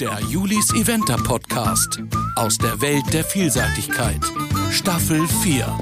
Der Julis Eventer Podcast aus der Welt der Vielseitigkeit. Staffel 4.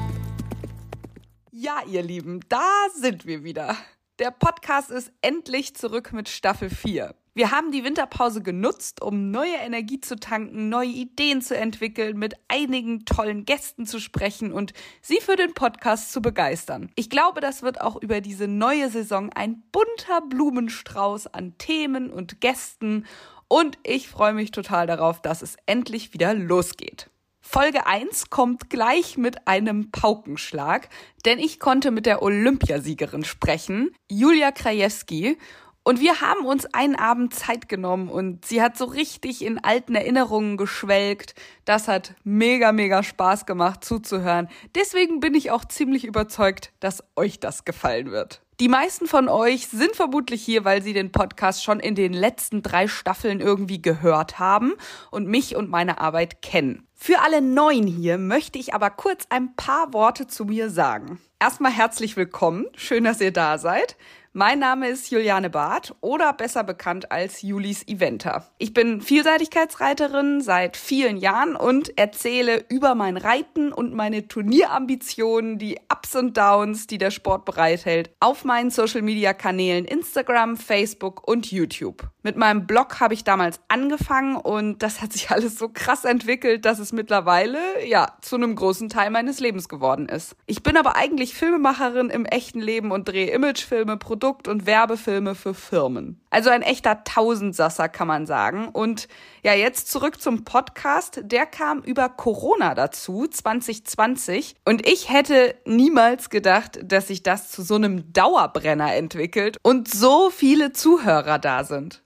Ja, ihr Lieben, da sind wir wieder. Der Podcast ist endlich zurück mit Staffel 4. Wir haben die Winterpause genutzt, um neue Energie zu tanken, neue Ideen zu entwickeln, mit einigen tollen Gästen zu sprechen und sie für den Podcast zu begeistern. Ich glaube, das wird auch über diese neue Saison ein bunter Blumenstrauß an Themen und Gästen und ich freue mich total darauf, dass es endlich wieder losgeht. Folge 1 kommt gleich mit einem Paukenschlag, denn ich konnte mit der Olympiasiegerin sprechen, Julia Krajewski, und wir haben uns einen Abend Zeit genommen und sie hat so richtig in alten Erinnerungen geschwelgt. Das hat mega, mega Spaß gemacht zuzuhören. Deswegen bin ich auch ziemlich überzeugt, dass euch das gefallen wird. Die meisten von euch sind vermutlich hier, weil sie den Podcast schon in den letzten drei Staffeln irgendwie gehört haben und mich und meine Arbeit kennen. Für alle Neuen hier möchte ich aber kurz ein paar Worte zu mir sagen. Erstmal herzlich willkommen. Schön, dass ihr da seid. Mein Name ist Juliane Barth oder besser bekannt als Julis Eventer. Ich bin Vielseitigkeitsreiterin seit vielen Jahren und erzähle über mein Reiten und meine Turnierambitionen, die Ups und Downs, die der Sport bereithält, auf meinen Social Media Kanälen Instagram, Facebook und YouTube. Mit meinem Blog habe ich damals angefangen und das hat sich alles so krass entwickelt, dass es mittlerweile ja zu einem großen Teil meines Lebens geworden ist. Ich bin aber eigentlich Filmemacherin im echten Leben und drehe Imagefilme, Produkt- und Werbefilme für Firmen. Also ein echter Tausendsasser kann man sagen. Und ja, jetzt zurück zum Podcast. Der kam über Corona dazu, 2020. Und ich hätte niemals gedacht, dass sich das zu so einem Dauerbrenner entwickelt und so viele Zuhörer da sind.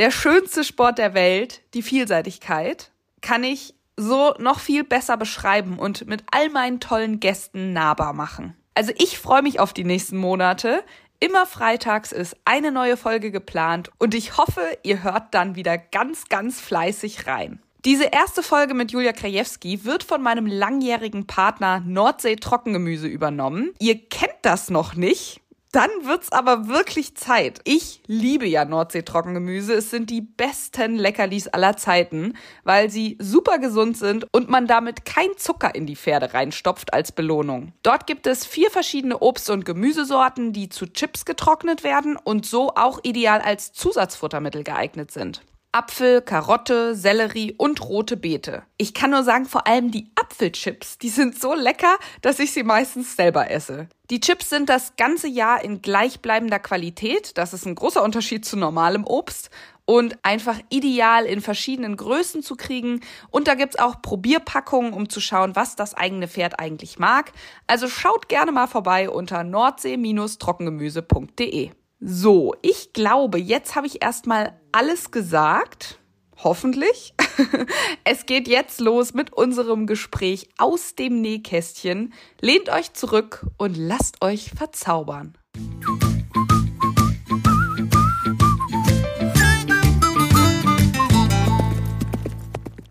Der schönste Sport der Welt, die Vielseitigkeit, kann ich so noch viel besser beschreiben und mit all meinen tollen Gästen nahbar machen. Also ich freue mich auf die nächsten Monate. Immer freitags ist eine neue Folge geplant und ich hoffe, ihr hört dann wieder ganz, ganz fleißig rein. Diese erste Folge mit Julia Krajewski wird von meinem langjährigen Partner Nordsee Trockengemüse übernommen. Ihr kennt das noch nicht. Dann wird's aber wirklich Zeit. Ich liebe ja Nordsee-Trockengemüse. Es sind die besten Leckerlis aller Zeiten, weil sie super gesund sind und man damit kein Zucker in die Pferde reinstopft als Belohnung. Dort gibt es vier verschiedene Obst- und Gemüsesorten, die zu Chips getrocknet werden und so auch ideal als Zusatzfuttermittel geeignet sind. Apfel, Karotte, Sellerie und rote Beete. Ich kann nur sagen, vor allem die Apfelchips, die sind so lecker, dass ich sie meistens selber esse. Die Chips sind das ganze Jahr in gleichbleibender Qualität. Das ist ein großer Unterschied zu normalem Obst und einfach ideal in verschiedenen Größen zu kriegen. Und da gibt's auch Probierpackungen, um zu schauen, was das eigene Pferd eigentlich mag. Also schaut gerne mal vorbei unter nordsee-trockengemüse.de. So, ich glaube, jetzt habe ich erstmal alles gesagt. Hoffentlich. Es geht jetzt los mit unserem Gespräch aus dem Nähkästchen. Lehnt euch zurück und lasst euch verzaubern.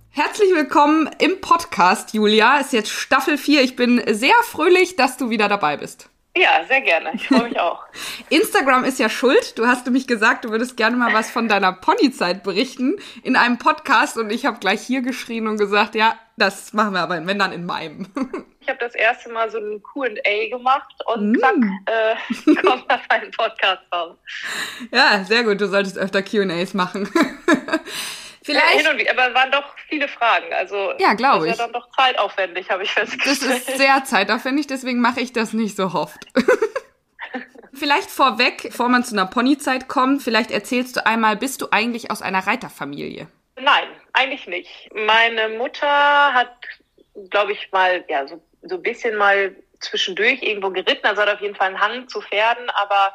Herzlich willkommen im Podcast, Julia. Ist jetzt Staffel 4. Ich bin sehr fröhlich, dass du wieder dabei bist. Ja, sehr gerne. Ich freue mich auch. Instagram ist ja schuld. Du hast nämlich gesagt, du würdest gerne mal was von deiner Ponyzeit berichten in einem Podcast und ich habe gleich hier geschrien und gesagt, ja, das machen wir aber, wenn dann in meinem. Ich habe das erste Mal so ein Q&A gemacht und mm. zack, äh, kommt das ein Podcast raus. Ja, sehr gut. Du solltest öfter Q&As machen. Vielleicht. Ja, wieder, aber es waren doch viele Fragen. Also ja, glaube ich. Das ist ja dann doch zeitaufwendig, habe ich festgestellt. Das ist sehr zeitaufwendig, deswegen mache ich das nicht so oft. vielleicht vorweg, bevor man zu einer Ponyzeit kommt, vielleicht erzählst du einmal, bist du eigentlich aus einer Reiterfamilie? Nein, eigentlich nicht. Meine Mutter hat, glaube ich, mal, ja, so, so ein bisschen mal zwischendurch irgendwo geritten. Also hat auf jeden Fall einen Hang zu Pferden, aber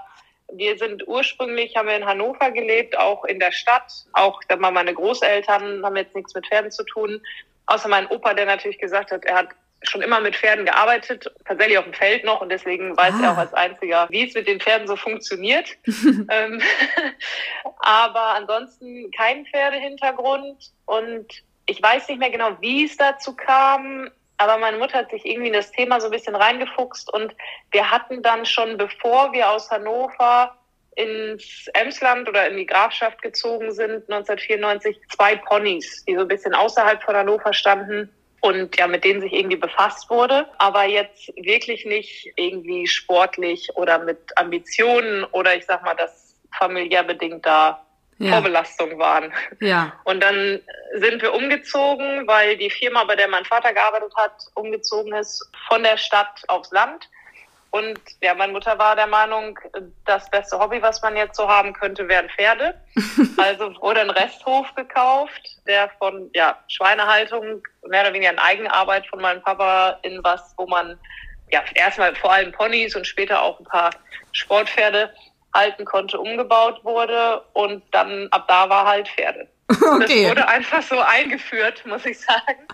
wir sind ursprünglich, haben wir in Hannover gelebt, auch in der Stadt. Auch da mal meine Großeltern haben jetzt nichts mit Pferden zu tun. Außer mein Opa, der natürlich gesagt hat, er hat schon immer mit Pferden gearbeitet, tatsächlich auf dem Feld noch und deswegen weiß ah. er auch als einziger, wie es mit den Pferden so funktioniert. ähm, aber ansonsten kein Pferdehintergrund und ich weiß nicht mehr genau, wie es dazu kam. Aber meine Mutter hat sich irgendwie in das Thema so ein bisschen reingefuchst und wir hatten dann schon, bevor wir aus Hannover ins Emsland oder in die Grafschaft gezogen sind, 1994, zwei Ponys, die so ein bisschen außerhalb von Hannover standen und ja, mit denen sich irgendwie befasst wurde, aber jetzt wirklich nicht irgendwie sportlich oder mit Ambitionen oder ich sag mal, das familiär bedingt da ja. Vorbelastung waren. Ja. Und dann sind wir umgezogen, weil die Firma, bei der mein Vater gearbeitet hat, umgezogen ist von der Stadt aufs Land. Und ja, meine Mutter war der Meinung, das beste Hobby, was man jetzt so haben könnte, wären Pferde. also wurde ein Resthof gekauft, der von ja, Schweinehaltung, mehr oder weniger in Eigenarbeit von meinem Papa in was, wo man ja erstmal vor allem Ponys und später auch ein paar Sportpferde halten konnte, umgebaut wurde. Und dann ab da war halt Pferde. Okay. Das wurde einfach so eingeführt, muss ich sagen.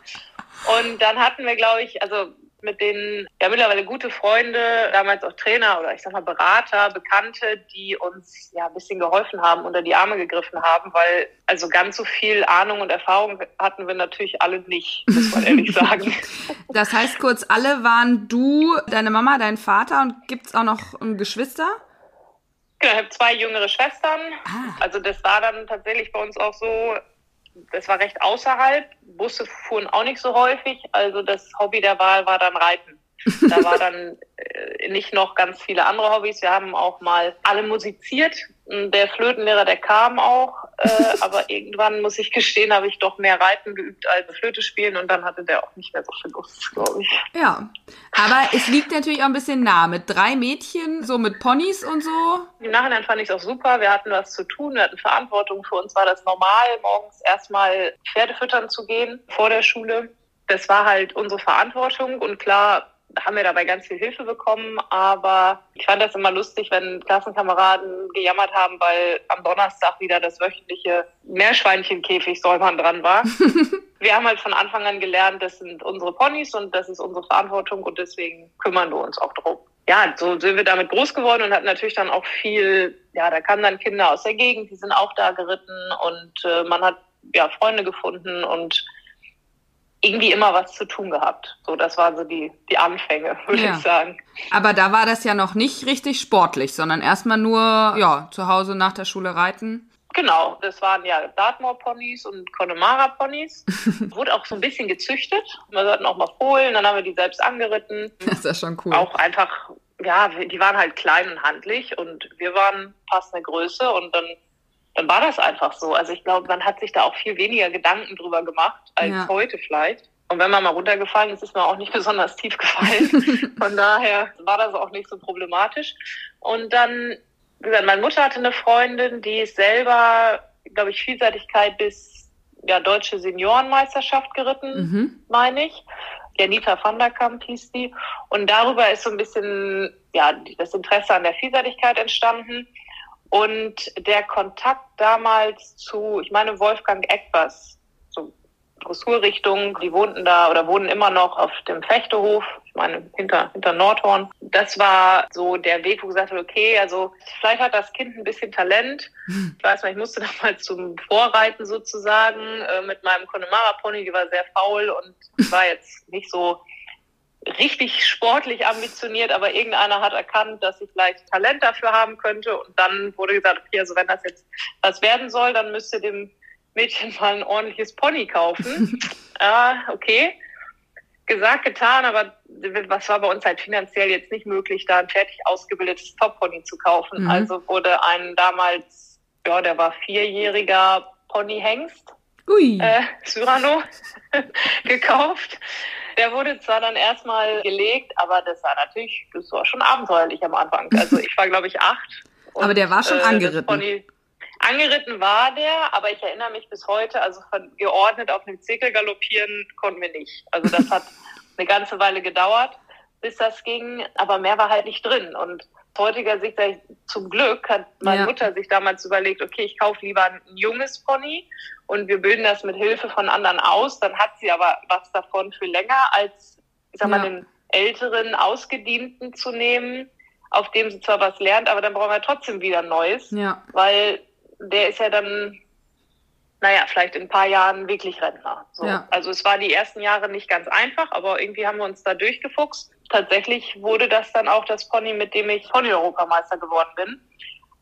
Und dann hatten wir, glaube ich, also mit denen ja mittlerweile gute Freunde, damals auch Trainer oder ich sag mal Berater, Bekannte, die uns ja ein bisschen geholfen haben, unter die Arme gegriffen haben, weil also ganz so viel Ahnung und Erfahrung hatten wir natürlich alle nicht, muss man ehrlich sagen. Das heißt kurz, alle waren du, deine Mama, dein Vater und gibt's auch noch ein Geschwister? Genau, ich habe zwei jüngere Schwestern. Ah. Also das war dann tatsächlich bei uns auch so, das war recht außerhalb. Busse fuhren auch nicht so häufig. Also das Hobby der Wahl war dann Reiten. Da war dann äh, nicht noch ganz viele andere Hobbys. Wir haben auch mal alle musiziert. Der Flötenlehrer, der kam auch, äh, aber irgendwann muss ich gestehen, habe ich doch mehr Reiten geübt als Flöte spielen und dann hatte der auch nicht mehr so viel Lust, glaube ich. Ja, aber es liegt natürlich auch ein bisschen nah mit drei Mädchen, so mit Ponys und so. Im Nachhinein fand ich es auch super. Wir hatten was zu tun, wir hatten Verantwortung. Für uns war das normal, morgens erstmal Pferde füttern zu gehen vor der Schule. Das war halt unsere Verantwortung und klar, haben wir dabei ganz viel Hilfe bekommen, aber ich fand das immer lustig, wenn Klassenkameraden gejammert haben, weil am Donnerstag wieder das wöchentliche Meerschweinchenkäfig-Säumern dran war. wir haben halt von Anfang an gelernt, das sind unsere Ponys und das ist unsere Verantwortung und deswegen kümmern wir uns auch drum. Ja, so sind wir damit groß geworden und hatten natürlich dann auch viel, ja, da kamen dann Kinder aus der Gegend, die sind auch da geritten und äh, man hat ja Freunde gefunden und irgendwie immer was zu tun gehabt. So, das waren so die, die Anfänge, würde ja. ich sagen. Aber da war das ja noch nicht richtig sportlich, sondern erstmal nur, ja, zu Hause nach der Schule reiten. Genau, das waren ja Dartmoor-Ponys und Connemara-Ponys. Wurde auch so ein bisschen gezüchtet. Wir hatten auch mal Fohlen, dann haben wir die selbst angeritten. Das ist ja schon cool. Auch einfach, ja, die waren halt klein und handlich und wir waren passende Größe und dann dann war das einfach so. Also ich glaube, man hat sich da auch viel weniger Gedanken drüber gemacht als ja. heute vielleicht. Und wenn man mal runtergefallen ist, ist man auch nicht besonders tief gefallen. Von daher war das auch nicht so problematisch. Und dann, wie gesagt, meine Mutter hatte eine Freundin, die ist selber, glaube ich, Vielseitigkeit bis ja, deutsche Seniorenmeisterschaft geritten, mhm. meine ich. Janita van der Kamp hieß die. Und darüber ist so ein bisschen ja, das Interesse an der Vielseitigkeit entstanden. Und der Kontakt damals zu, ich meine, Wolfgang Eckbers, so Dressurrichtung, die wohnten da oder wohnen immer noch auf dem Fechtehof, ich meine, hinter, hinter Nordhorn. Das war so der Weg, wo gesagt habe, okay, also vielleicht hat das Kind ein bisschen Talent. Ich weiß nicht, ich musste damals zum Vorreiten sozusagen äh, mit meinem Connemara-Pony, die war sehr faul und war jetzt nicht so richtig sportlich ambitioniert, aber irgendeiner hat erkannt, dass ich vielleicht Talent dafür haben könnte. Und dann wurde gesagt, okay, also wenn das jetzt was werden soll, dann müsst ihr dem Mädchen mal ein ordentliches Pony kaufen. ah, okay. Gesagt, getan, aber was war bei uns halt finanziell jetzt nicht möglich, da ein fertig ausgebildetes Top-Pony zu kaufen. Mhm. Also wurde ein damals, ja, der war vierjähriger Pony-Hengst, äh, Cyrano, gekauft der wurde zwar dann erstmal gelegt, aber das war natürlich, das war schon abenteuerlich am Anfang. Also ich war, glaube ich, acht. Und, aber der war schon äh, angeritten. Angeritten war der, aber ich erinnere mich bis heute, also von geordnet auf einem Zirkel galoppieren konnten wir nicht. Also das hat eine ganze Weile gedauert, bis das ging, aber mehr war halt nicht drin. Und heutiger Sicht, zum Glück, hat meine ja. Mutter sich damals überlegt, okay, ich kaufe lieber ein junges Pony und wir bilden das mit Hilfe von anderen aus. Dann hat sie aber was davon für länger, als, ich sag mal, ja. den älteren Ausgedienten zu nehmen, auf dem sie zwar was lernt, aber dann brauchen wir trotzdem wieder Neues. Ja. Weil der ist ja dann, naja, vielleicht in ein paar Jahren wirklich Rentner. So. Ja. Also es war die ersten Jahre nicht ganz einfach, aber irgendwie haben wir uns da durchgefuchst. Tatsächlich wurde das dann auch das Pony, mit dem ich Pony-Europameister geworden bin.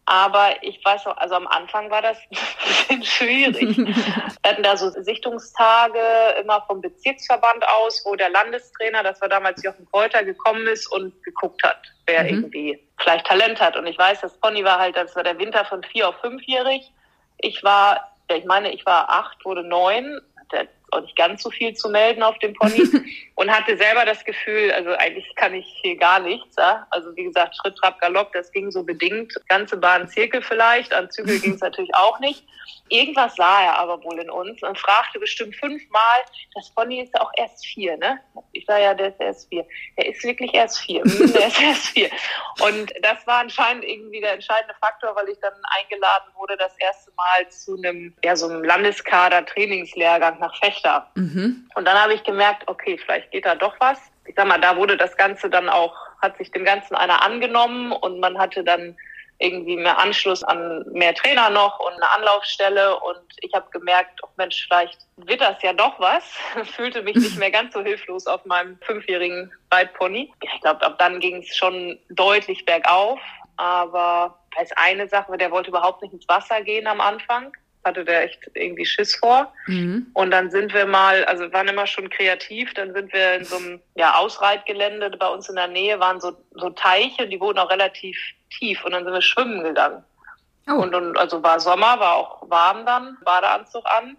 Aber ich weiß noch, also am Anfang war das ein bisschen schwierig. Wir hatten da so Sichtungstage immer vom Bezirksverband aus, wo der Landestrainer, das war damals Jochen Kräuter, gekommen ist und geguckt hat, wer mhm. irgendwie vielleicht Talent hat. Und ich weiß, das Pony war halt, das war der Winter von vier auf fünfjährig. Ich war, ich meine, ich war acht, wurde neun der auch nicht ganz so viel zu melden auf dem Pony und hatte selber das Gefühl, also eigentlich kann ich hier gar nichts. Ja? Also wie gesagt, Schritt, Trab, Galopp, das ging so bedingt. Ganze Bahn Zirkel vielleicht, an Zügel ging es natürlich auch nicht. Irgendwas sah er aber wohl in uns und fragte bestimmt fünfmal, das Pony ist ja auch erst vier, ne? Ich sah ja, der ist erst vier. Der ist wirklich erst vier. Hm, der ist erst vier. Und das war anscheinend irgendwie der entscheidende Faktor, weil ich dann eingeladen wurde, das erste Mal zu einem, ja, so einem Landeskader-Trainingslehrgang nach Fechter. Mhm. Und dann habe ich gemerkt, okay, vielleicht geht da doch was. Ich sag mal, da wurde das Ganze dann auch, hat sich dem Ganzen einer angenommen und man hatte dann irgendwie mehr Anschluss an mehr Trainer noch und eine Anlaufstelle. Und ich habe gemerkt, oh Mensch, vielleicht wird das ja doch was. Fühlte mich nicht mehr ganz so hilflos auf meinem fünfjährigen Reitpony. Ich glaube, ab dann ging es schon deutlich bergauf. Aber als eine Sache, der wollte überhaupt nicht ins Wasser gehen am Anfang hatte der echt irgendwie Schiss vor. Mhm. Und dann sind wir mal, also waren immer schon kreativ, dann sind wir in so einem ja, Ausreitgelände bei uns in der Nähe, waren so, so Teiche, die wurden auch relativ tief und dann sind wir schwimmen gegangen. Oh. Und, und also war Sommer, war auch warm dann, Badeanzug an,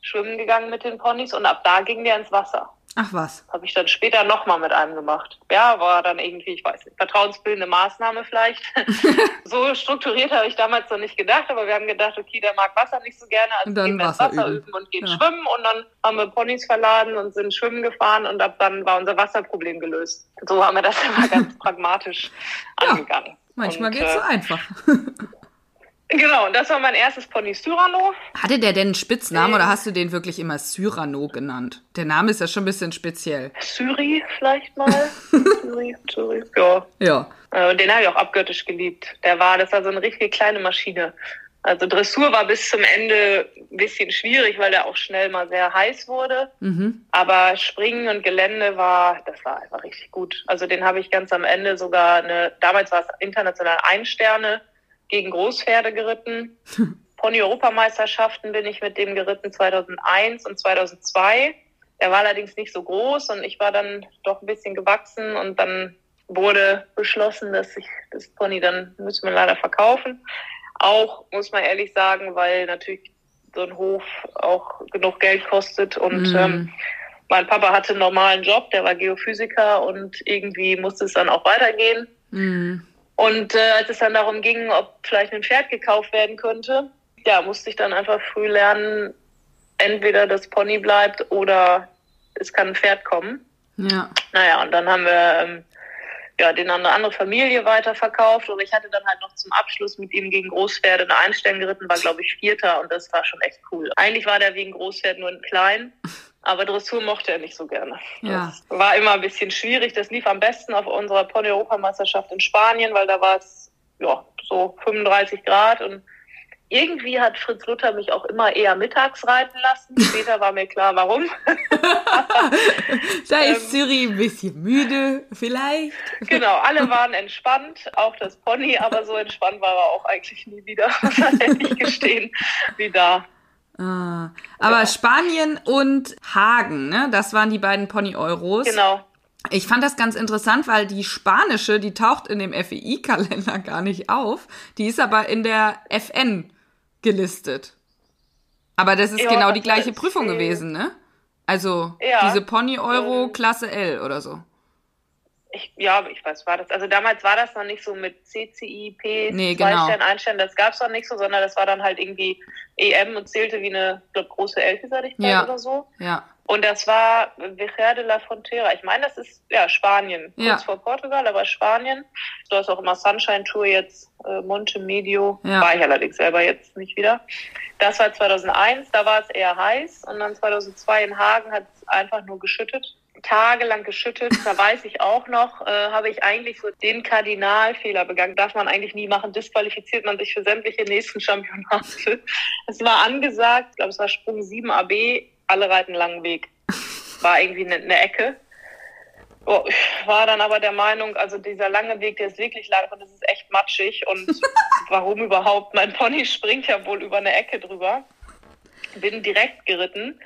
schwimmen gegangen mit den Ponys und ab da ging der ins Wasser. Ach was. Habe ich dann später nochmal mit einem gemacht. Ja, war dann irgendwie, ich weiß nicht, vertrauensbildende Maßnahme vielleicht. so strukturiert habe ich damals noch nicht gedacht, aber wir haben gedacht, okay, der mag Wasser nicht so gerne, also gehen wir Wasser, Wasser üben. üben. und gehen ja. schwimmen und dann haben wir Ponys verladen und sind schwimmen gefahren und ab dann war unser Wasserproblem gelöst. So haben wir das immer ganz pragmatisch angegangen. Manchmal geht es so äh, einfach. Genau, und das war mein erstes Pony Cyrano. Hatte der denn einen Spitznamen äh, oder hast du den wirklich immer Cyrano genannt? Der Name ist ja schon ein bisschen speziell. Syri vielleicht mal. Syri, Syri, ja. Ja. Äh, den habe ich auch abgöttisch geliebt. Der war, das war so eine richtige kleine Maschine. Also Dressur war bis zum Ende ein bisschen schwierig, weil der auch schnell mal sehr heiß wurde. Mhm. Aber Springen und Gelände war, das war einfach richtig gut. Also den habe ich ganz am Ende sogar eine, damals war es international Einsterne gegen Großpferde geritten. Pony-Europameisterschaften bin ich mit dem geritten 2001 und 2002. Der war allerdings nicht so groß und ich war dann doch ein bisschen gewachsen und dann wurde beschlossen, dass ich das Pony dann müssen wir leider verkaufen. Auch muss man ehrlich sagen, weil natürlich so ein Hof auch genug Geld kostet und mm. ähm, mein Papa hatte einen normalen Job, der war Geophysiker und irgendwie musste es dann auch weitergehen. Mm. Und äh, als es dann darum ging, ob vielleicht ein Pferd gekauft werden könnte, ja, musste ich dann einfach früh lernen, entweder das Pony bleibt oder es kann ein Pferd kommen. Ja. Naja, und dann haben wir ähm, ja, den an eine andere Familie weiterverkauft und ich hatte dann halt noch zum Abschluss mit ihm gegen Großpferde eine Einstellen geritten, war glaube ich Vierter und das war schon echt cool. Eigentlich war der wegen Großpferd nur ein klein, aber Dressur mochte er nicht so gerne. Ja. Das war immer ein bisschen schwierig. Das lief am besten auf unserer Pony-Europameisterschaft in Spanien, weil da war es ja, so 35 Grad und irgendwie hat Fritz Luther mich auch immer eher mittags reiten lassen. Später war mir klar, warum. da ist ähm, Siri ein bisschen müde, vielleicht. Genau, alle waren entspannt, auch das Pony, aber so entspannt war er auch eigentlich nie wieder, muss man ehrlich gestehen, wie da. Ah, aber ja. Spanien und Hagen, ne? Das waren die beiden Pony-Euros. Genau. Ich fand das ganz interessant, weil die spanische, die taucht in dem FEI-Kalender gar nicht auf. Die ist aber in der FN gelistet. Aber das ist ja, genau die gleiche Prüfung gewesen, ne? Also ja, diese Pony-Euro ähm, Klasse L oder so. Ich, ja, ich weiß, war das. Also damals war das noch nicht so mit CCI, P, nee, zwei genau. Stern, ein Stern, das gab es noch nicht so, sondern das war dann halt irgendwie EM und zählte wie eine, glaub, große Elfjährigkeit ja. oder so. Ja. Und das war Viger de la Frontera. Ich meine, das ist ja Spanien, kurz ja. vor Portugal, aber Spanien. Du hast auch immer Sunshine Tour jetzt, äh, Monte Medio. Ja. War ich allerdings selber jetzt nicht wieder. Das war 2001, da war es eher heiß. Und dann 2002 in Hagen hat es einfach nur geschüttet tagelang geschüttet. Da weiß ich auch noch, äh, habe ich eigentlich so den Kardinalfehler begangen. Darf man eigentlich nie machen. Disqualifiziert man sich für sämtliche nächsten Championate. Es war angesagt, ich glaube, es war Sprung 7 AB, alle reiten langen Weg. War irgendwie eine, eine Ecke. Oh, war dann aber der Meinung, also dieser lange Weg, der ist wirklich lang und es ist echt matschig und warum überhaupt? Mein Pony springt ja wohl über eine Ecke drüber. Bin direkt geritten.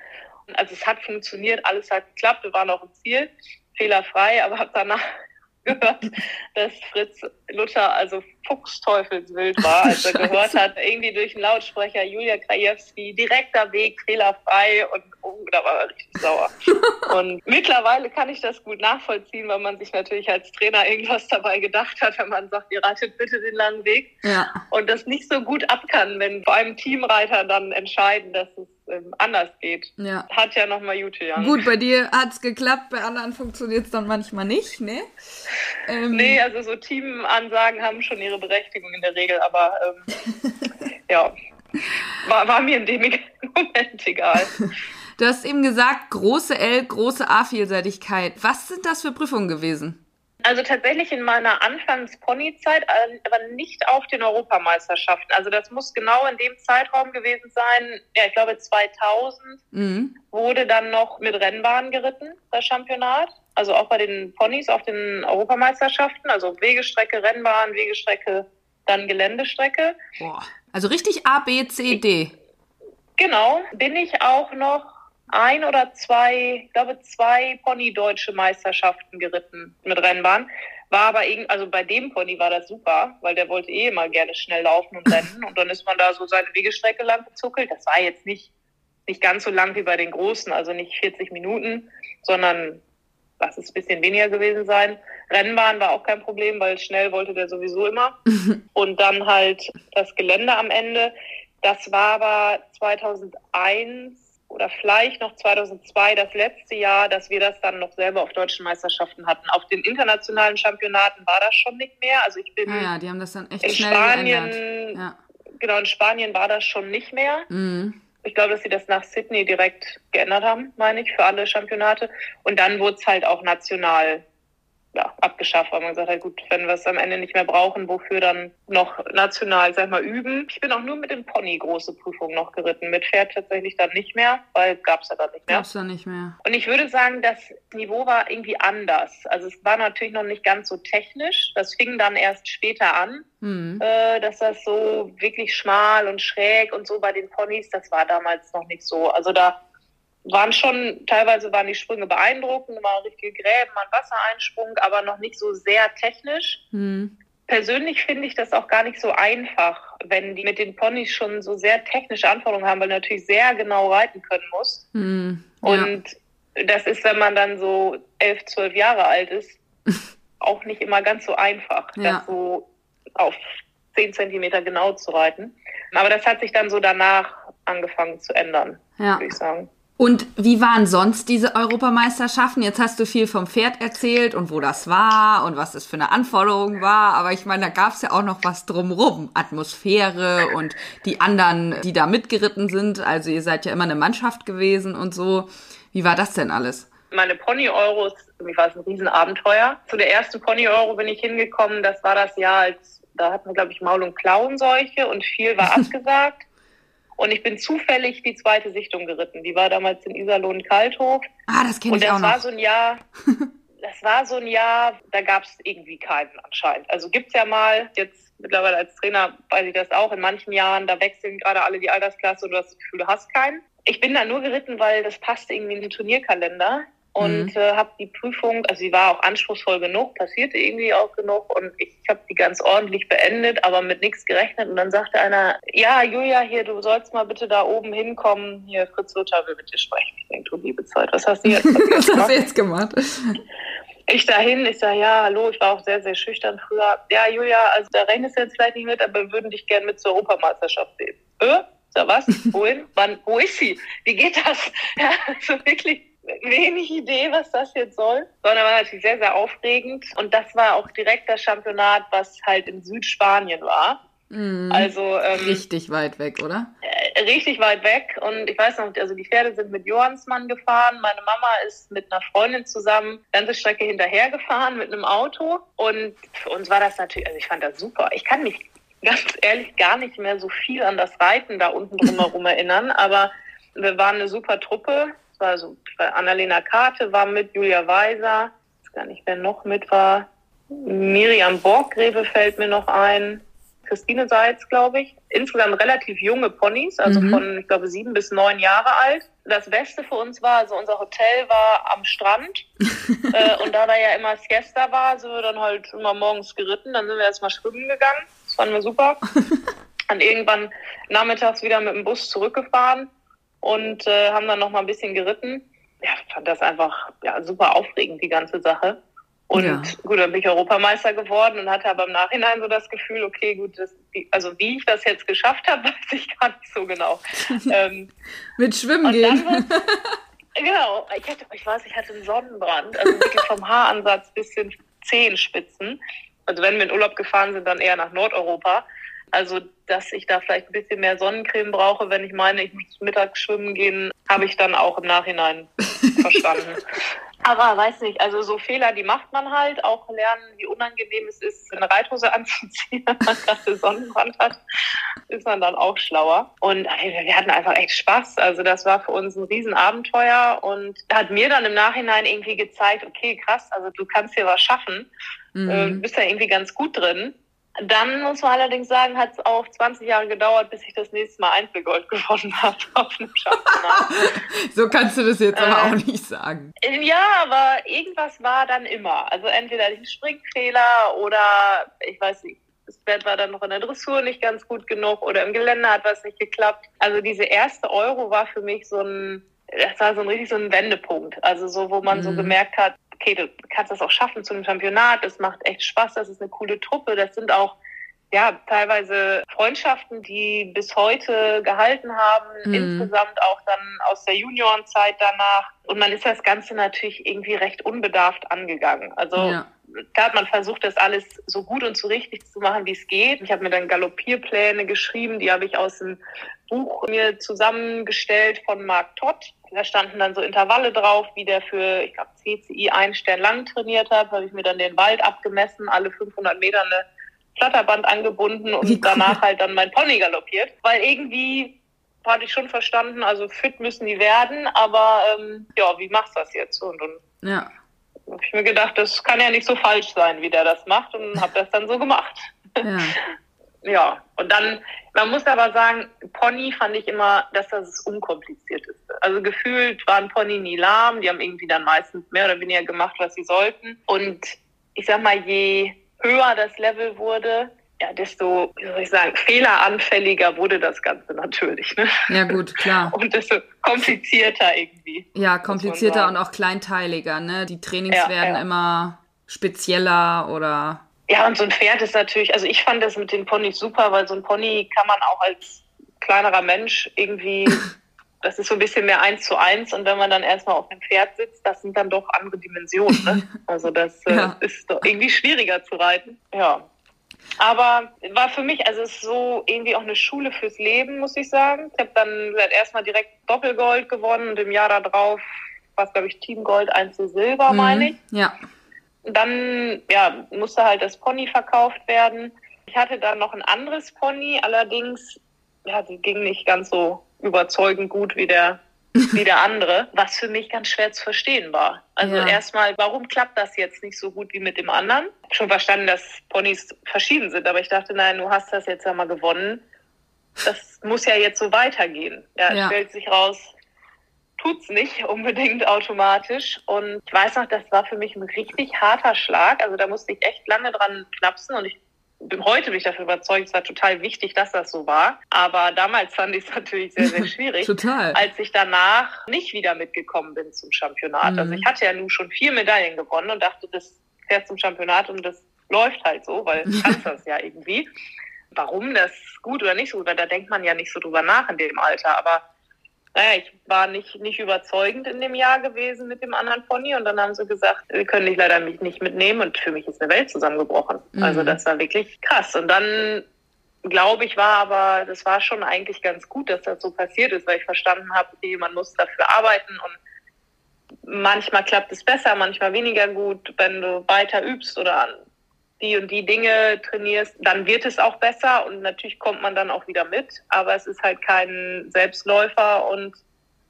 Also es hat funktioniert, alles hat geklappt, wir waren auch im Ziel, fehlerfrei, aber habe danach gehört, dass Fritz Luther also fuchsteufelswild war, als er gehört hat, irgendwie durch den Lautsprecher Julia Krajewski, direkter Weg, fehlerfrei und oh, da war er richtig sauer. Und mittlerweile kann ich das gut nachvollziehen, weil man sich natürlich als Trainer irgendwas dabei gedacht hat, wenn man sagt, ihr reitet bitte den langen Weg. Ja. Und das nicht so gut ab kann, wenn vor allem Teamreiter dann entscheiden, dass es ähm, anders geht. Ja. Hat ja nochmal Jute, ja. Gut, bei dir hat es geklappt, bei anderen funktioniert es dann manchmal nicht, ne? Ähm, nee, also so Teamansagen haben schon ihre Berechtigung in der Regel, aber ähm, ja, war, war mir in dem Moment egal. Du hast eben gesagt, große L, große A-Vielseitigkeit. Was sind das für Prüfungen gewesen? Also tatsächlich in meiner Anfangs-Pony-Zeit, äh, aber nicht auf den Europameisterschaften. Also das muss genau in dem Zeitraum gewesen sein. Ja, ich glaube 2000 mhm. wurde dann noch mit Rennbahn geritten, das Championat. Also auch bei den Ponys auf den Europameisterschaften. Also Wegestrecke, Rennbahn, Wegestrecke, dann Geländestrecke. Boah. Also richtig A, B, C, D. Genau. Bin ich auch noch ein oder zwei, ich glaube zwei Pony-deutsche Meisterschaften geritten mit Rennbahn. War aber irgendwie, also bei dem Pony war das super, weil der wollte eh immer gerne schnell laufen und rennen. Und dann ist man da so seine Wegestrecke lang gezuckelt. Das war jetzt nicht, nicht ganz so lang wie bei den Großen, also nicht 40 Minuten, sondern lass es ein bisschen weniger gewesen sein. Rennbahn war auch kein Problem, weil schnell wollte der sowieso immer. und dann halt das Gelände am Ende. Das war aber 2001 oder vielleicht noch 2002 das letzte Jahr, dass wir das dann noch selber auf deutschen Meisterschaften hatten. Auf den internationalen Championaten war das schon nicht mehr. Also ich bin ah ja, die haben das dann echt in schnell Spanien, ja. genau in Spanien war das schon nicht mehr. Mhm. Ich glaube, dass sie das nach Sydney direkt geändert haben, meine ich, für alle Championate. Und dann wurde es halt auch national ja, abgeschafft, weil man gesagt hat, gut, wenn wir es am Ende nicht mehr brauchen, wofür dann noch national, sag mal, üben. Ich bin auch nur mit dem Pony große Prüfungen noch geritten. Mit Pferd tatsächlich dann nicht mehr, weil gab es ja dann nicht mehr. Gab's dann nicht mehr. Und ich würde sagen, das Niveau war irgendwie anders. Also es war natürlich noch nicht ganz so technisch. Das fing dann erst später an, hm. äh, dass das so wirklich schmal und schräg und so bei den Ponys, das war damals noch nicht so. Also da waren schon, teilweise waren die Sprünge beeindruckend, mal richtige Gräben, mal Wassereinsprung, aber noch nicht so sehr technisch. Mhm. Persönlich finde ich das auch gar nicht so einfach, wenn die mit den Ponys schon so sehr technische Anforderungen haben, weil du natürlich sehr genau reiten können muss. Mhm. Ja. Und das ist, wenn man dann so elf, zwölf Jahre alt ist, auch nicht immer ganz so einfach, ja. das so auf zehn Zentimeter genau zu reiten. Aber das hat sich dann so danach angefangen zu ändern, ja. würde ich sagen. Und wie waren sonst diese Europameisterschaften? Jetzt hast du viel vom Pferd erzählt und wo das war und was das für eine Anforderung war. Aber ich meine, da gab es ja auch noch was drumrum. Atmosphäre und die anderen, die da mitgeritten sind. Also ihr seid ja immer eine Mannschaft gewesen und so. Wie war das denn alles? Meine Pony-Euros, für mich war es ein Riesenabenteuer. Zu der ersten Pony-Euro bin ich hingekommen. Das war das Jahr, als da hatten wir, glaube ich, Maul- und Klauenseuche und viel war abgesagt. Und ich bin zufällig die zweite Sichtung geritten. Die war damals in Iserlohn Kalthof. Ah, das kenne ich auch noch. Und das war so ein Jahr, das war so ein Jahr, da gab es irgendwie keinen anscheinend. Also gibt's ja mal, jetzt mittlerweile als Trainer weiß ich das auch, in manchen Jahren, da wechseln gerade alle die Altersklasse und du hast das Gefühl, du hast keinen. Ich bin da nur geritten, weil das passte irgendwie in den Turnierkalender und mhm. äh, habe die Prüfung, also sie war auch anspruchsvoll genug, passierte irgendwie auch genug und ich habe die ganz ordentlich beendet, aber mit nichts gerechnet und dann sagte einer, ja Julia, hier, du sollst mal bitte da oben hinkommen, hier Fritz Luther will mit dir sprechen. Ich denke, du liebe Zeit, was hast du jetzt, was hast du jetzt gemacht? Ich dahin, ich sage, ja, hallo, ich war auch sehr, sehr schüchtern früher. Ja, Julia, also da rechnest du jetzt vielleicht nicht mit, aber wir würden dich gerne mit zur Europameisterschaft sehen. Äh? Sag was? Wohin? Wann? Wo ist sie? Wie geht das? Ja, also wirklich wenig Idee, was das jetzt soll, sondern war natürlich sehr, sehr aufregend. Und das war auch direkt das Championat, was halt in Südspanien war. Mm, also ähm, richtig weit weg, oder? Äh, richtig weit weg. Und ich weiß noch, also die Pferde sind mit Johannsmann gefahren. Meine Mama ist mit einer Freundin zusammen ganze Strecke hinterhergefahren mit einem Auto. Und für uns war das natürlich, also ich fand das super. Ich kann mich ganz ehrlich gar nicht mehr so viel an das Reiten da unten drumherum erinnern, aber wir waren eine super Truppe war so, Annalena Karte war mit, Julia Weiser, ich weiß gar nicht, wer noch mit war. Miriam Borggräbe fällt mir noch ein. Christine Seitz, glaube ich. Insgesamt relativ junge Ponys, also mhm. von, ich glaube, sieben bis neun Jahre alt. Das Beste für uns war, also unser Hotel war am Strand. äh, und da da ja immer Siesta war, sind wir dann halt immer morgens geritten. Dann sind wir erstmal schwimmen gegangen. Das fanden wir super. Und irgendwann nachmittags wieder mit dem Bus zurückgefahren und äh, haben dann noch mal ein bisschen geritten. Ja, fand das einfach ja, super aufregend, die ganze Sache. Und ja. gut, dann bin ich Europameister geworden und hatte aber im Nachhinein so das Gefühl, okay, gut, das, also wie ich das jetzt geschafft habe, weiß ich gar nicht so genau. ähm, Mit Schwimmen gehen. Dann, genau, ich, hatte, ich weiß, ich hatte einen Sonnenbrand, also wirklich vom Haaransatz bis hin Zehenspitzen. Also wenn wir in Urlaub gefahren sind, dann eher nach Nordeuropa. Also, dass ich da vielleicht ein bisschen mehr Sonnencreme brauche, wenn ich meine, ich muss mittags schwimmen gehen, habe ich dann auch im Nachhinein verstanden. Aber weiß nicht, also so Fehler, die macht man halt. Auch lernen, wie unangenehm es ist, eine Reithose anzuziehen, wenn man gerade Sonnenbrand hat, ist man dann auch schlauer. Und wir hatten einfach echt Spaß. Also das war für uns ein Riesenabenteuer und hat mir dann im Nachhinein irgendwie gezeigt, okay, krass, also du kannst hier was schaffen. Mhm. Du ähm, bist da irgendwie ganz gut drin. Dann muss man allerdings sagen, hat es auch 20 Jahre gedauert, bis ich das nächste Mal Einzelgold gewonnen habe auf einem so kannst du das jetzt äh, aber auch nicht sagen. Ja, aber irgendwas war dann immer. Also entweder ein Springfehler oder ich weiß nicht, das Pferd war dann noch in der Dressur nicht ganz gut genug oder im Gelände hat was nicht geklappt. Also diese erste Euro war für mich so ein, das war so ein richtig so ein Wendepunkt. Also so, wo man mhm. so gemerkt hat, okay, du kannst das auch schaffen zu einem Championat, es macht echt Spaß, das ist eine coole Truppe, das sind auch ja, teilweise Freundschaften, die bis heute gehalten haben, mhm. insgesamt auch dann aus der Juniorenzeit danach. Und man ist das Ganze natürlich irgendwie recht unbedarft angegangen. Also ja. klar hat man versucht, das alles so gut und so richtig zu machen, wie es geht. Ich habe mir dann Galoppierpläne geschrieben, die habe ich aus dem Buch mir zusammengestellt von Mark Todd. Da standen dann so Intervalle drauf, wie der für, ich glaube, CCI einen Stern lang trainiert hat. Habe ich mir dann den Wald abgemessen, alle 500 Meter eine Flatterband angebunden und cool. danach halt dann mein Pony galoppiert. Weil irgendwie hatte ich schon verstanden, also fit müssen die werden, aber ähm, ja, wie machst du das jetzt? Und dann ja. habe ich mir gedacht, das kann ja nicht so falsch sein, wie der das macht und habe das dann so gemacht. Ja. ja, und dann, man muss aber sagen, Pony fand ich immer, dass das das unkomplizierteste. Also gefühlt waren Pony nie lahm, die haben irgendwie dann meistens mehr oder weniger gemacht, was sie sollten. Und ich sag mal, je höher das Level wurde, ja, desto, wie soll ich sagen, fehleranfälliger wurde das Ganze natürlich. Ne? Ja, gut, klar. Und desto komplizierter irgendwie. Ja, komplizierter und auch kleinteiliger, ne? Die Trainings ja, werden ja. immer spezieller oder ja, und so ein Pferd ist natürlich, also ich fand das mit den Ponys super, weil so ein Pony kann man auch als kleinerer Mensch irgendwie, das ist so ein bisschen mehr eins zu eins und wenn man dann erstmal auf dem Pferd sitzt, das sind dann doch andere Dimensionen. Ne? Also das äh, ja. ist doch irgendwie schwieriger zu reiten. Ja. Aber war für mich, also es ist so irgendwie auch eine Schule fürs Leben, muss ich sagen. Ich habe dann erstmal direkt Doppelgold gewonnen und im Jahr darauf war es, glaube ich, Team Gold, Einzel Silber, mhm. meine ich. Ja. Dann ja, musste halt das Pony verkauft werden. Ich hatte dann noch ein anderes Pony, allerdings ja, die ging nicht ganz so überzeugend gut wie der wie der andere, was für mich ganz schwer zu verstehen war. Also ja. erstmal, warum klappt das jetzt nicht so gut wie mit dem anderen? Schon verstanden, dass Ponys verschieden sind, aber ich dachte, nein, du hast das jetzt ja mal gewonnen. Das muss ja jetzt so weitergehen. Ja, ja. stellt sich raus, tut's nicht unbedingt automatisch. Und ich weiß noch, das war für mich ein richtig harter Schlag. Also da musste ich echt lange dran knapsen und ich bin heute bin ich dafür überzeugt, es war total wichtig, dass das so war. Aber damals fand ich es natürlich sehr, sehr schwierig. total. Als ich danach nicht wieder mitgekommen bin zum Championat. Mhm. Also ich hatte ja nun schon vier Medaillen gewonnen und dachte, das fährt zum Championat und das läuft halt so, weil du kannst das ja irgendwie. Warum das gut oder nicht so gut, weil da denkt man ja nicht so drüber nach in dem Alter. Aber naja, ich war nicht, nicht überzeugend in dem Jahr gewesen mit dem anderen Pony und dann haben sie gesagt, wir können dich leider mich nicht mitnehmen und für mich ist eine Welt zusammengebrochen. Mhm. Also das war wirklich krass. Und dann glaube ich, war aber, das war schon eigentlich ganz gut, dass das so passiert ist, weil ich verstanden habe, okay, man muss dafür arbeiten und manchmal klappt es besser, manchmal weniger gut, wenn du weiter übst oder die und die Dinge trainierst, dann wird es auch besser und natürlich kommt man dann auch wieder mit, aber es ist halt kein Selbstläufer und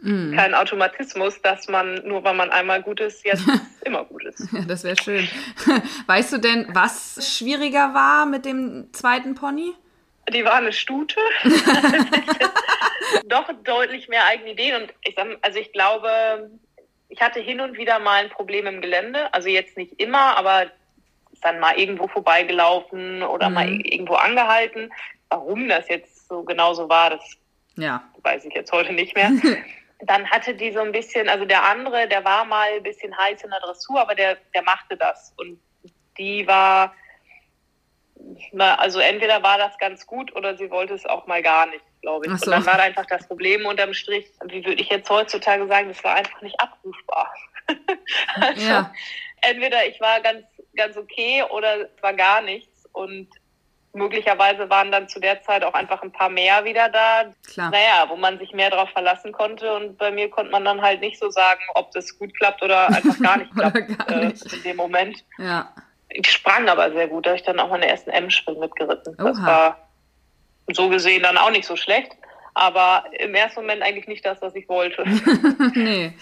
mm. kein Automatismus, dass man nur weil man einmal gut ist, jetzt immer gut ist. Ja, das wäre schön. Weißt du denn, was schwieriger war mit dem zweiten Pony? die war eine Stute. Doch deutlich mehr eigene Ideen. Und ich sag, also ich glaube, ich hatte hin und wieder mal ein Problem im Gelände. Also jetzt nicht immer, aber dann mal irgendwo vorbeigelaufen oder mhm. mal irgendwo angehalten. Warum das jetzt so genauso war, das ja. weiß ich jetzt heute nicht mehr. dann hatte die so ein bisschen, also der andere, der war mal ein bisschen heiß in der Dressur, aber der, der machte das. Und die war, na, also entweder war das ganz gut oder sie wollte es auch mal gar nicht, glaube ich. So. Und dann war da einfach das Problem unterm Strich, wie würde ich jetzt heutzutage sagen, das war einfach nicht abrufbar. also ja. entweder ich war ganz, ganz okay oder es war gar nichts. Und möglicherweise waren dann zu der Zeit auch einfach ein paar mehr wieder da. Klar. Naja, wo man sich mehr darauf verlassen konnte. Und bei mir konnte man dann halt nicht so sagen, ob das gut klappt oder einfach gar nicht klappt gar äh, nicht. Äh, in dem Moment. Ja. Ich sprang aber sehr gut. Da habe ich dann auch meine ersten M-Springen mitgeritten. Oha. Das war so gesehen dann auch nicht so schlecht. Aber im ersten Moment eigentlich nicht das, was ich wollte. nee.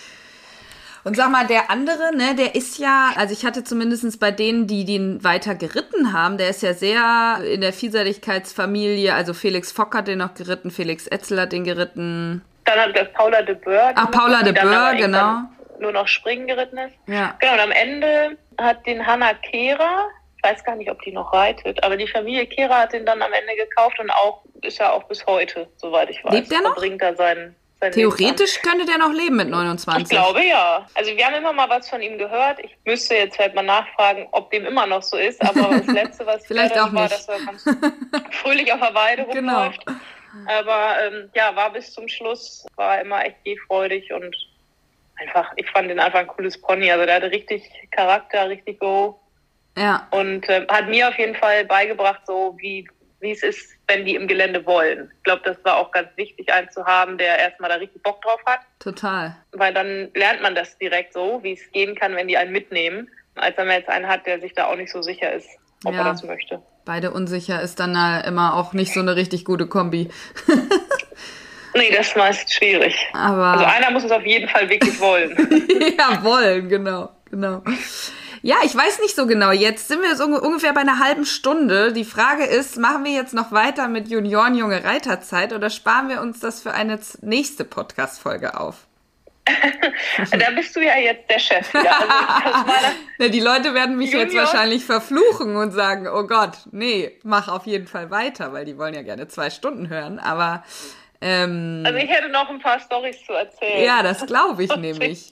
Und sag mal, der andere, ne, der ist ja, also ich hatte zumindest bei denen, die den weiter geritten haben, der ist ja sehr in der Vielseitigkeitsfamilie, also Felix Fock hat den noch geritten, Felix Etzel hat den geritten. Dann hat das Paula de Boer. Ach, Paula de Boer, genau. Nur noch Springen geritten ist. Ja. Genau, und am Ende hat den Hanna Kehrer, ich weiß gar nicht, ob die noch reitet, aber die Familie Kehrer hat den dann am Ende gekauft und auch ist ja auch bis heute, soweit ich weiß. Lebt der noch? Verbringt er seinen Theoretisch könnte der noch leben mit 29. Ich glaube ja. Also wir haben immer mal was von ihm gehört. Ich müsste jetzt halt mal nachfragen, ob dem immer noch so ist. Aber das Letzte, was Vielleicht auch war, nicht. dass er ganz fröhlich auf der Weide genau. rumläuft. Genau. Aber ähm, ja, war bis zum Schluss, war immer echt gehfreudig und einfach, ich fand ihn einfach ein cooles Pony. Also der hatte richtig Charakter, richtig Go. Ja. Und äh, hat mir auf jeden Fall beigebracht, so wie wie es ist, wenn die im Gelände wollen. Ich glaube, das war auch ganz wichtig, einen zu haben, der erstmal da richtig Bock drauf hat. Total. Weil dann lernt man das direkt so, wie es gehen kann, wenn die einen mitnehmen, als wenn man jetzt einen hat, der sich da auch nicht so sicher ist, ob ja. er das möchte. Beide unsicher ist dann immer auch nicht so eine richtig gute Kombi. nee, das ist meist schwierig. Aber also einer muss es auf jeden Fall wirklich wollen. ja, wollen, genau, genau. Ja, ich weiß nicht so genau. Jetzt sind wir so ungefähr bei einer halben Stunde. Die Frage ist, machen wir jetzt noch weiter mit Junioren Junge Reiterzeit oder sparen wir uns das für eine nächste Podcast-Folge auf? da bist du ja jetzt der Chef. Ja, also Na, die Leute werden mich Junior. jetzt wahrscheinlich verfluchen und sagen, oh Gott, nee, mach auf jeden Fall weiter, weil die wollen ja gerne zwei Stunden hören. Aber ähm, also ich hätte noch ein paar Storys zu erzählen. Ja, das glaube ich nämlich.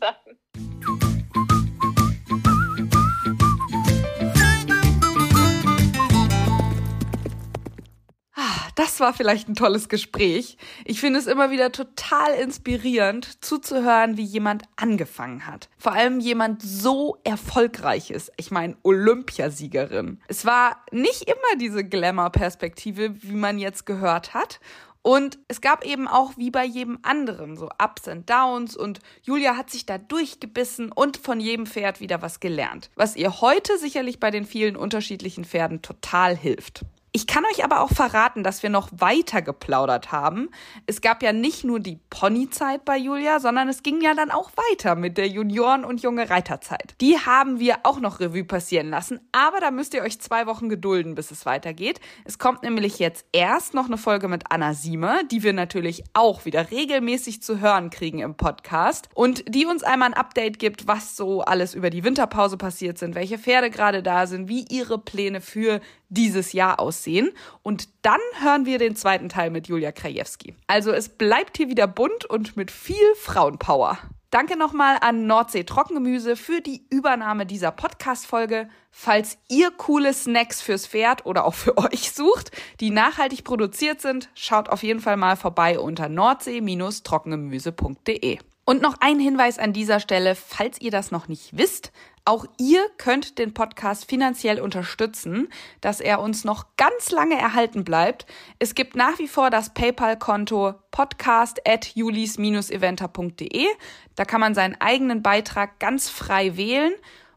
Das war vielleicht ein tolles Gespräch. Ich finde es immer wieder total inspirierend zuzuhören, wie jemand angefangen hat. Vor allem jemand so erfolgreich ist. Ich meine, Olympiasiegerin. Es war nicht immer diese Glamour-Perspektive, wie man jetzt gehört hat. Und es gab eben auch wie bei jedem anderen so Ups und Downs und Julia hat sich da durchgebissen und von jedem Pferd wieder was gelernt, was ihr heute sicherlich bei den vielen unterschiedlichen Pferden total hilft. Ich kann euch aber auch verraten, dass wir noch weiter geplaudert haben. Es gab ja nicht nur die Ponyzeit bei Julia, sondern es ging ja dann auch weiter mit der Junioren- und junge Reiterzeit. Die haben wir auch noch Revue passieren lassen, aber da müsst ihr euch zwei Wochen gedulden, bis es weitergeht. Es kommt nämlich jetzt erst noch eine Folge mit Anna Siemer, die wir natürlich auch wieder regelmäßig zu hören kriegen im Podcast und die uns einmal ein Update gibt, was so alles über die Winterpause passiert sind, welche Pferde gerade da sind, wie ihre Pläne für dieses Jahr aussehen. Und dann hören wir den zweiten Teil mit Julia Krajewski. Also es bleibt hier wieder bunt und mit viel Frauenpower. Danke nochmal an Nordsee Trockengemüse für die Übernahme dieser Podcast-Folge. Falls ihr coole Snacks fürs Pferd oder auch für euch sucht, die nachhaltig produziert sind, schaut auf jeden Fall mal vorbei unter nordsee-trockengemüse.de. Und noch ein Hinweis an dieser Stelle, falls ihr das noch nicht wisst, auch ihr könnt den Podcast finanziell unterstützen, dass er uns noch ganz lange erhalten bleibt. Es gibt nach wie vor das PayPal-Konto podcast at julis-eventer.de. Da kann man seinen eigenen Beitrag ganz frei wählen.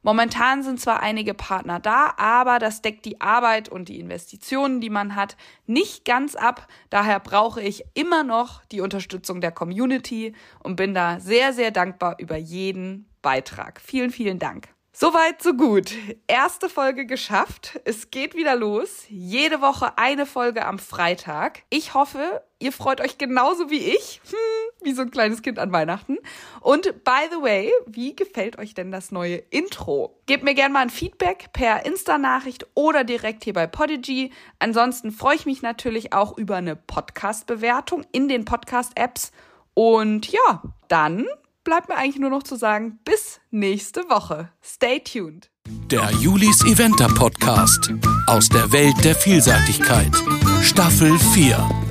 Momentan sind zwar einige Partner da, aber das deckt die Arbeit und die Investitionen, die man hat, nicht ganz ab. Daher brauche ich immer noch die Unterstützung der Community und bin da sehr, sehr dankbar über jeden Beitrag. Vielen, vielen Dank. Soweit, so gut. Erste Folge geschafft. Es geht wieder los. Jede Woche eine Folge am Freitag. Ich hoffe, ihr freut euch genauso wie ich. Hm, wie so ein kleines Kind an Weihnachten. Und by the way, wie gefällt euch denn das neue Intro? Gebt mir gerne mal ein Feedback per Insta-Nachricht oder direkt hier bei Podigy. Ansonsten freue ich mich natürlich auch über eine Podcast-Bewertung in den Podcast-Apps. Und ja, dann bleibt mir eigentlich nur noch zu sagen, bis nächste Woche. Stay tuned. Der Julis Eventer Podcast aus der Welt der Vielseitigkeit. Staffel 4.